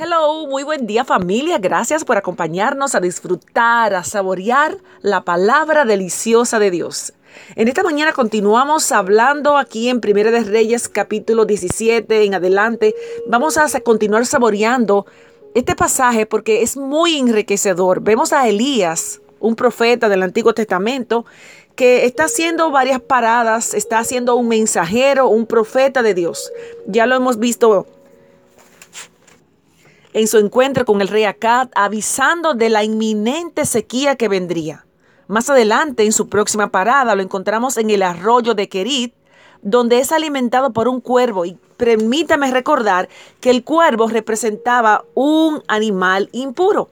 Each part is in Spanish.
Hello, muy buen día familia. Gracias por acompañarnos a disfrutar, a saborear la palabra deliciosa de Dios. En esta mañana continuamos hablando aquí en Primera de Reyes capítulo 17 en adelante. Vamos a continuar saboreando este pasaje porque es muy enriquecedor. Vemos a Elías, un profeta del Antiguo Testamento, que está haciendo varias paradas, está haciendo un mensajero, un profeta de Dios. Ya lo hemos visto en su encuentro con el rey Akkad, avisando de la inminente sequía que vendría. Más adelante, en su próxima parada, lo encontramos en el arroyo de Kerit, donde es alimentado por un cuervo. Y permítame recordar que el cuervo representaba un animal impuro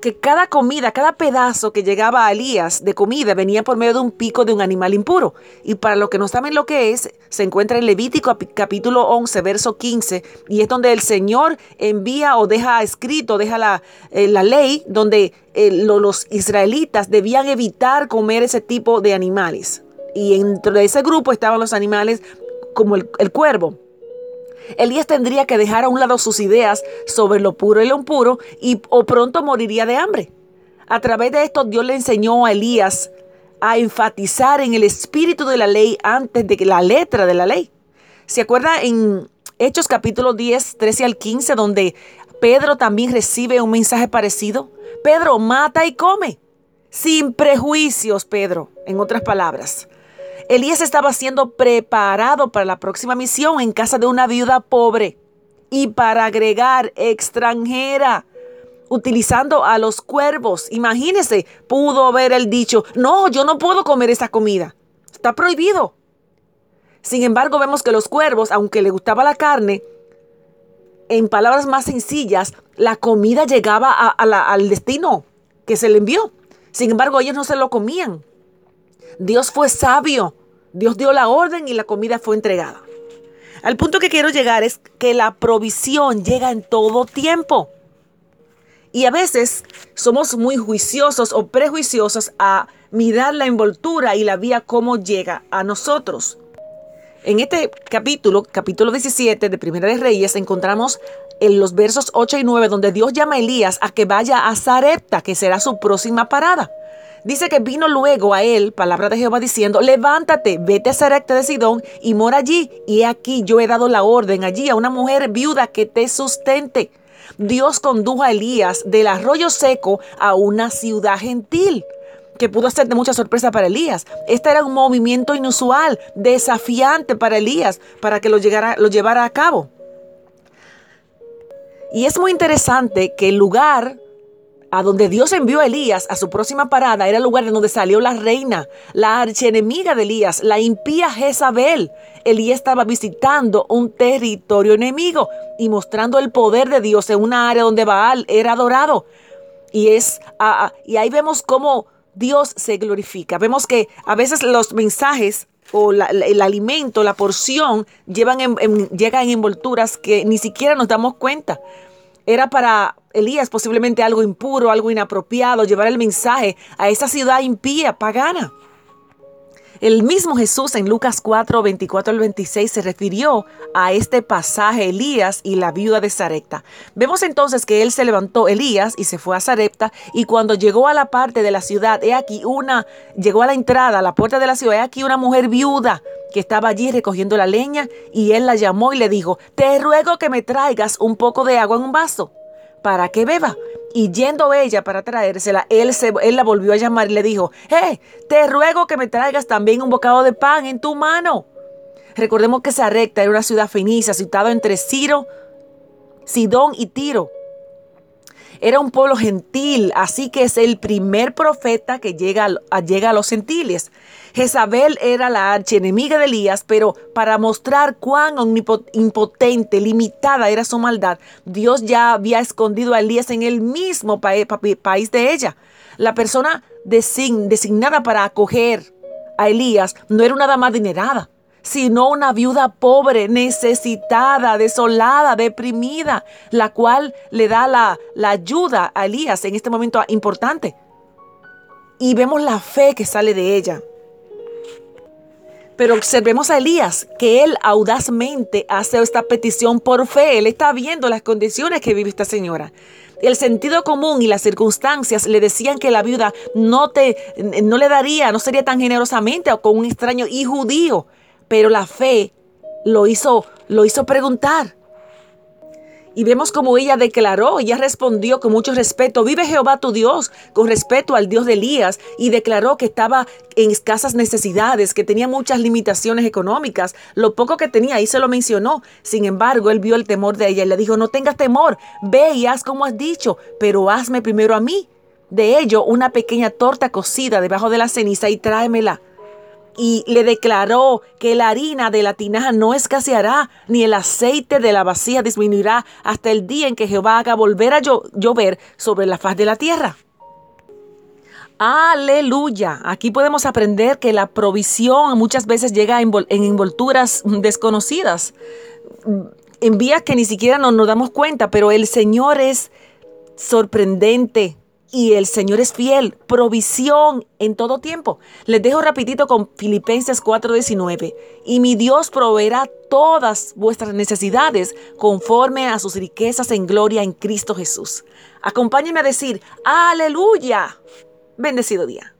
que cada comida, cada pedazo que llegaba a Elías de comida venía por medio de un pico de un animal impuro. Y para los que no saben lo que es, se encuentra en Levítico capítulo 11, verso 15, y es donde el Señor envía o deja escrito, deja la, eh, la ley donde eh, los israelitas debían evitar comer ese tipo de animales. Y dentro de ese grupo estaban los animales como el, el cuervo. Elías tendría que dejar a un lado sus ideas sobre lo puro y lo impuro y o pronto moriría de hambre. A través de esto Dios le enseñó a Elías a enfatizar en el espíritu de la ley antes de que la letra de la ley. ¿Se acuerda en Hechos capítulo 10, 13 al 15, donde Pedro también recibe un mensaje parecido? Pedro, mata y come. Sin prejuicios, Pedro, en otras palabras. Elías estaba siendo preparado para la próxima misión en casa de una viuda pobre y para agregar extranjera utilizando a los cuervos. Imagínese, pudo haber el dicho, no, yo no puedo comer esa comida. Está prohibido. Sin embargo, vemos que los cuervos, aunque le gustaba la carne, en palabras más sencillas, la comida llegaba al destino que se le envió. Sin embargo, ellos no se lo comían. Dios fue sabio Dios dio la orden y la comida fue entregada. Al punto que quiero llegar es que la provisión llega en todo tiempo. Y a veces somos muy juiciosos o prejuiciosos a mirar la envoltura y la vía cómo llega a nosotros. En este capítulo, capítulo 17 de Primera de Reyes, encontramos en los versos 8 y 9 donde Dios llama a Elías a que vaya a Zarepta, que será su próxima parada. Dice que vino luego a él, palabra de Jehová, diciendo, levántate, vete a Sarepta de Sidón y mora allí. Y aquí yo he dado la orden allí a una mujer viuda que te sustente. Dios condujo a Elías del arroyo seco a una ciudad gentil que pudo ser de mucha sorpresa para Elías. Este era un movimiento inusual, desafiante para Elías, para que lo, llegara, lo llevara a cabo. Y es muy interesante que el lugar a donde Dios envió a Elías a su próxima parada era el lugar de donde salió la reina, la archienemiga de Elías, la impía Jezabel. Elías estaba visitando un territorio enemigo y mostrando el poder de Dios en una área donde Baal era adorado. Y, es, y ahí vemos cómo Dios se glorifica. Vemos que a veces los mensajes o el alimento, la porción, llevan en, llegan en envolturas que ni siquiera nos damos cuenta. Era para Elías posiblemente algo impuro, algo inapropiado, llevar el mensaje a esa ciudad impía, pagana. El mismo Jesús en Lucas 4, 24 al 26 se refirió a este pasaje Elías y la viuda de Sarepta. Vemos entonces que él se levantó Elías y se fue a Sarepta y cuando llegó a la parte de la ciudad, he aquí una, llegó a la entrada, a la puerta de la ciudad, he aquí una mujer viuda que estaba allí recogiendo la leña y él la llamó y le dijo, te ruego que me traigas un poco de agua en un vaso para que beba. Y yendo ella para traérsela, él, se, él la volvió a llamar y le dijo, hey, te ruego que me traigas también un bocado de pan en tu mano. Recordemos que Sarepta era una ciudad fenicia situada entre Ciro, Sidón y Tiro. Era un pueblo gentil, así que es el primer profeta que llega a, llega a los gentiles. Jezabel era la archienemiga de Elías, pero para mostrar cuán impotente, limitada era su maldad, Dios ya había escondido a Elías en el mismo país de ella. La persona designada para acoger a Elías no era una dama adinerada sino una viuda pobre, necesitada, desolada, deprimida, la cual le da la, la, ayuda a Elías en este momento importante. Y vemos la fe que sale de ella. Pero observemos a Elías, que él audazmente hace esta petición por fe. Él está viendo las condiciones que vive esta señora. El sentido común y las circunstancias le decían que la viuda no, te, no le daría, no sería tan generosamente con un extraño y judío. Pero la fe lo hizo, lo hizo preguntar. Y vemos como ella declaró, ella respondió con mucho respeto, vive Jehová tu Dios, con respeto al Dios de Elías, y declaró que estaba en escasas necesidades, que tenía muchas limitaciones económicas, lo poco que tenía, ahí se lo mencionó. Sin embargo, él vio el temor de ella y le dijo, no tengas temor, ve y haz como has dicho, pero hazme primero a mí. De ello, una pequeña torta cocida debajo de la ceniza y tráemela y le declaró que la harina de la tinaja no escaseará, ni el aceite de la vacía disminuirá hasta el día en que Jehová haga volver a llover sobre la faz de la tierra. Aleluya. Aquí podemos aprender que la provisión muchas veces llega en envolturas desconocidas, en vías que ni siquiera nos, nos damos cuenta, pero el Señor es sorprendente, y el Señor es fiel, provisión en todo tiempo. Les dejo rapidito con Filipenses 4:19. Y mi Dios proveerá todas vuestras necesidades conforme a sus riquezas en gloria en Cristo Jesús. Acompáñenme a decir, aleluya. Bendecido día.